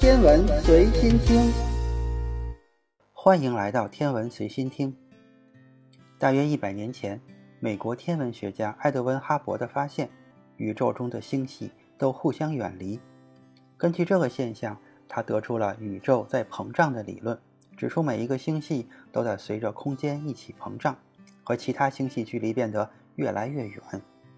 天文随心听，欢迎来到天文随心听。大约一百年前，美国天文学家埃德温·哈勃的发现，宇宙中的星系都互相远离。根据这个现象，他得出了宇宙在膨胀的理论，指出每一个星系都在随着空间一起膨胀，和其他星系距离变得越来越远。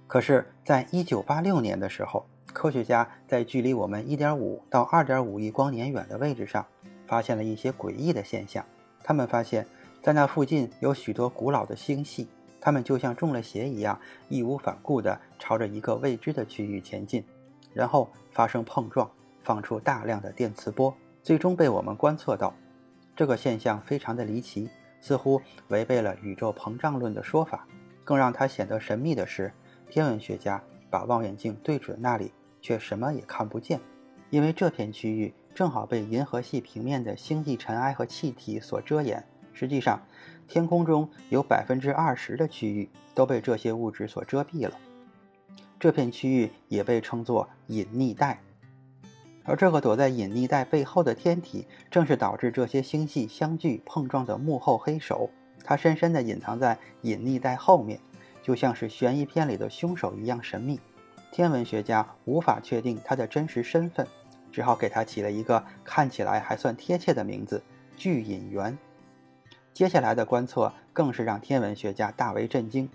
可是，在一九八六年的时候，科学家在距离我们一点五到二点五亿光年远的位置上，发现了一些诡异的现象。他们发现，在那附近有许多古老的星系，它们就像中了邪一样，义无反顾地朝着一个未知的区域前进，然后发生碰撞，放出大量的电磁波，最终被我们观测到。这个现象非常的离奇，似乎违背了宇宙膨胀论的说法。更让它显得神秘的是，天文学家把望远镜对准那里。却什么也看不见，因为这片区域正好被银河系平面的星际尘埃和气体所遮掩。实际上，天空中有百分之二十的区域都被这些物质所遮蔽了。这片区域也被称作隐匿带，而这个躲在隐匿带背后的天体，正是导致这些星系相距碰撞的幕后黑手。它深深地隐藏在隐匿带后面，就像是悬疑片里的凶手一样神秘。天文学家无法确定它的真实身份，只好给它起了一个看起来还算贴切的名字——巨隐源。接下来的观测更是让天文学家大为震惊。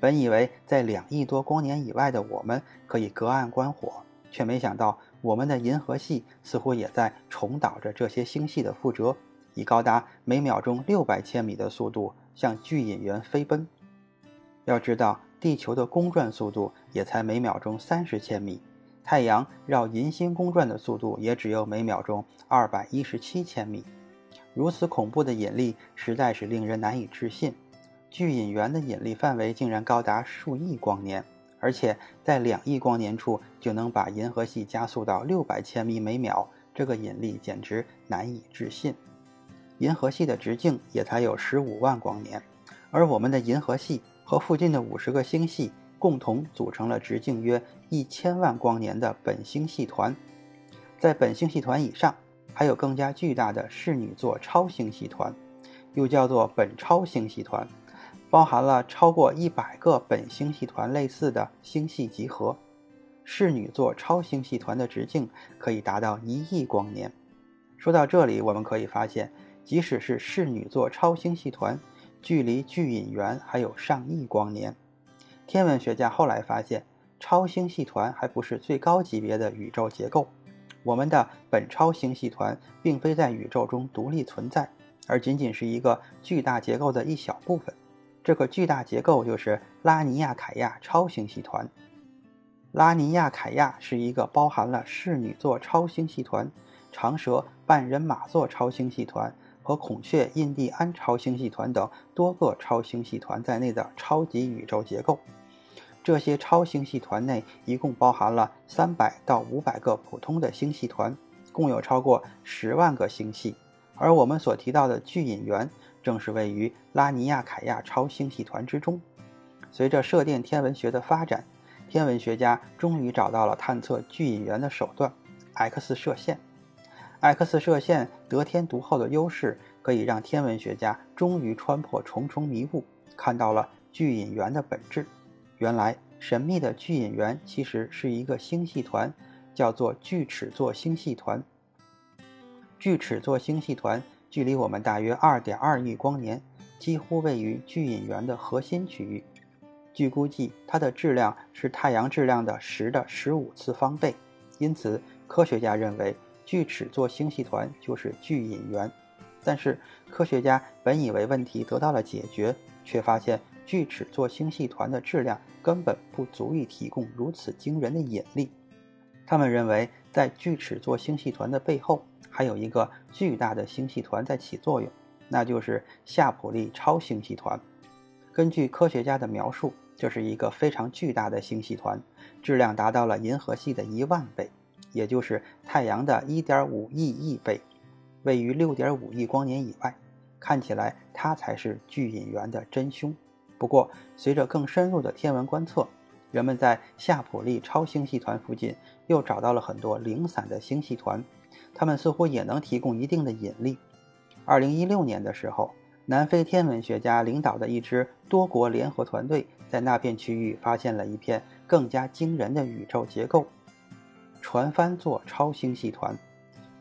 本以为在两亿多光年以外的我们可以隔岸观火，却没想到我们的银河系似乎也在重蹈着这些星系的覆辙，以高达每秒钟六百千米的速度向巨隐源飞奔。要知道。地球的公转速度也才每秒钟三十千米，太阳绕银星公转的速度也只有每秒钟二百一十七千米。如此恐怖的引力实在是令人难以置信。巨引源的引力范围竟然高达数亿光年，而且在两亿光年处就能把银河系加速到六百千米每秒，这个引力简直难以置信。银河系的直径也才有十五万光年，而我们的银河系。和附近的五十个星系共同组成了直径约一千万光年的本星系团，在本星系团以上，还有更加巨大的室女座超星系团，又叫做本超星系团，包含了超过一百个本星系团类似的星系集合。室女座超星系团的直径可以达到一亿光年。说到这里，我们可以发现，即使是室女座超星系团。距离巨引源还有上亿光年。天文学家后来发现，超星系团还不是最高级别的宇宙结构。我们的本超星系团并非在宇宙中独立存在，而仅仅是一个巨大结构的一小部分。这个巨大结构就是拉尼亚凯亚超星系团。拉尼亚凯亚是一个包含了室女座超星系团、长蛇半人马座超星系团。和孔雀印第安超星系团等多个超星系团在内的超级宇宙结构。这些超星系团内一共包含了三百到五百个普通的星系团，共有超过十万个星系。而我们所提到的巨引源，正是位于拉尼亚凯亚超星系团之中。随着射电天文学的发展，天文学家终于找到了探测巨引源的手段 ——X 射线。X 射线得天独厚的优势，可以让天文学家终于穿破重重迷雾，看到了巨引源的本质。原来，神秘的巨引源其实是一个星系团，叫做巨齿座星系团。巨齿座星系团距离我们大约2.2亿光年，几乎位于巨引源的核心区域。据估计，它的质量是太阳质量的十的十五次方倍，因此科学家认为。巨齿座星系团就是巨引源，但是科学家本以为问题得到了解决，却发现巨齿座星系团的质量根本不足以提供如此惊人的引力。他们认为，在巨齿座星系团的背后，还有一个巨大的星系团在起作用，那就是夏普利超星系团。根据科学家的描述，这是一个非常巨大的星系团，质量达到了银河系的一万倍。也就是太阳的1.5亿亿倍，位于6.5亿光年以外，看起来它才是巨引源的真凶。不过，随着更深入的天文观测，人们在夏普利超星系团附近又找到了很多零散的星系团，它们似乎也能提供一定的引力。二零一六年的时候，南非天文学家领导的一支多国联合团队在那片区域发现了一片更加惊人的宇宙结构——船帆座超星系团。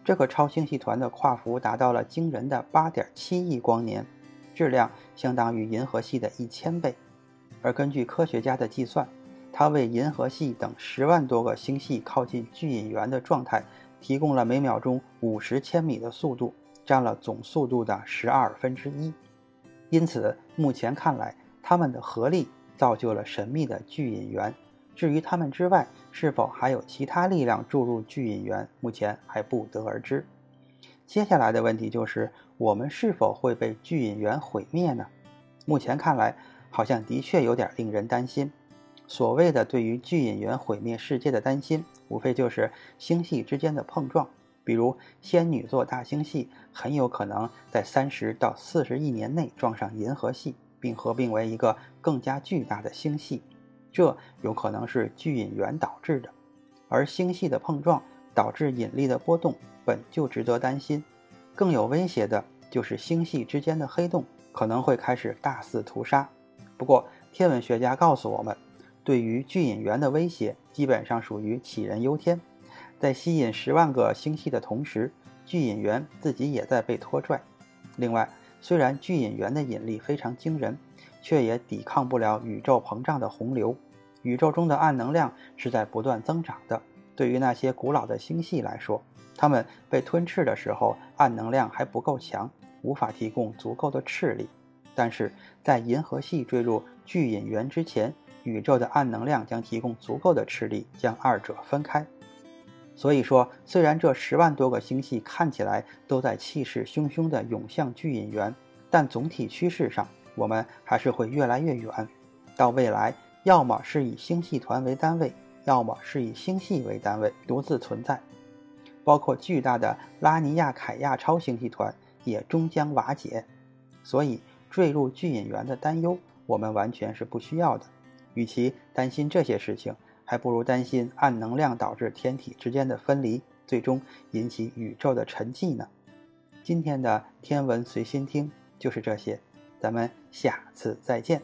这个超星系团的跨幅达到了惊人的八点七亿光年，质量相当于银河系的一千倍。而根据科学家的计算，它为银河系等十万多个星系靠近巨引源的状态提供了每秒钟五十千米的速度。占了总速度的十二分之一，因此目前看来，它们的合力造就了神秘的巨引源。至于它们之外是否还有其他力量注入巨引源，目前还不得而知。接下来的问题就是：我们是否会被巨引源毁灭呢？目前看来，好像的确有点令人担心。所谓的对于巨引源毁灭世界的担心，无非就是星系之间的碰撞。比如仙女座大星系很有可能在三十到四十亿年内撞上银河系，并合并为一个更加巨大的星系，这有可能是巨引源导致的。而星系的碰撞导致引力的波动本就值得担心，更有威胁的就是星系之间的黑洞可能会开始大肆屠杀。不过天文学家告诉我们，对于巨引源的威胁基本上属于杞人忧天。在吸引十万个星系的同时，巨引源自己也在被拖拽。另外，虽然巨引源的引力非常惊人，却也抵抗不了宇宙膨胀的洪流。宇宙中的暗能量是在不断增长的。对于那些古老的星系来说，它们被吞噬的时候，暗能量还不够强，无法提供足够的斥力。但是在银河系坠入巨引源之前，宇宙的暗能量将提供足够的斥力，将二者分开。所以说，虽然这十万多个星系看起来都在气势汹汹地涌向巨引源，但总体趋势上，我们还是会越来越远。到未来，要么是以星系团为单位，要么是以星系为单位独自存在。包括巨大的拉尼亚凯亚超星系团也终将瓦解。所以，坠入巨引源的担忧，我们完全是不需要的。与其担心这些事情，还不如担心暗能量导致天体之间的分离，最终引起宇宙的沉寂呢。今天的天文随心听就是这些，咱们下次再见。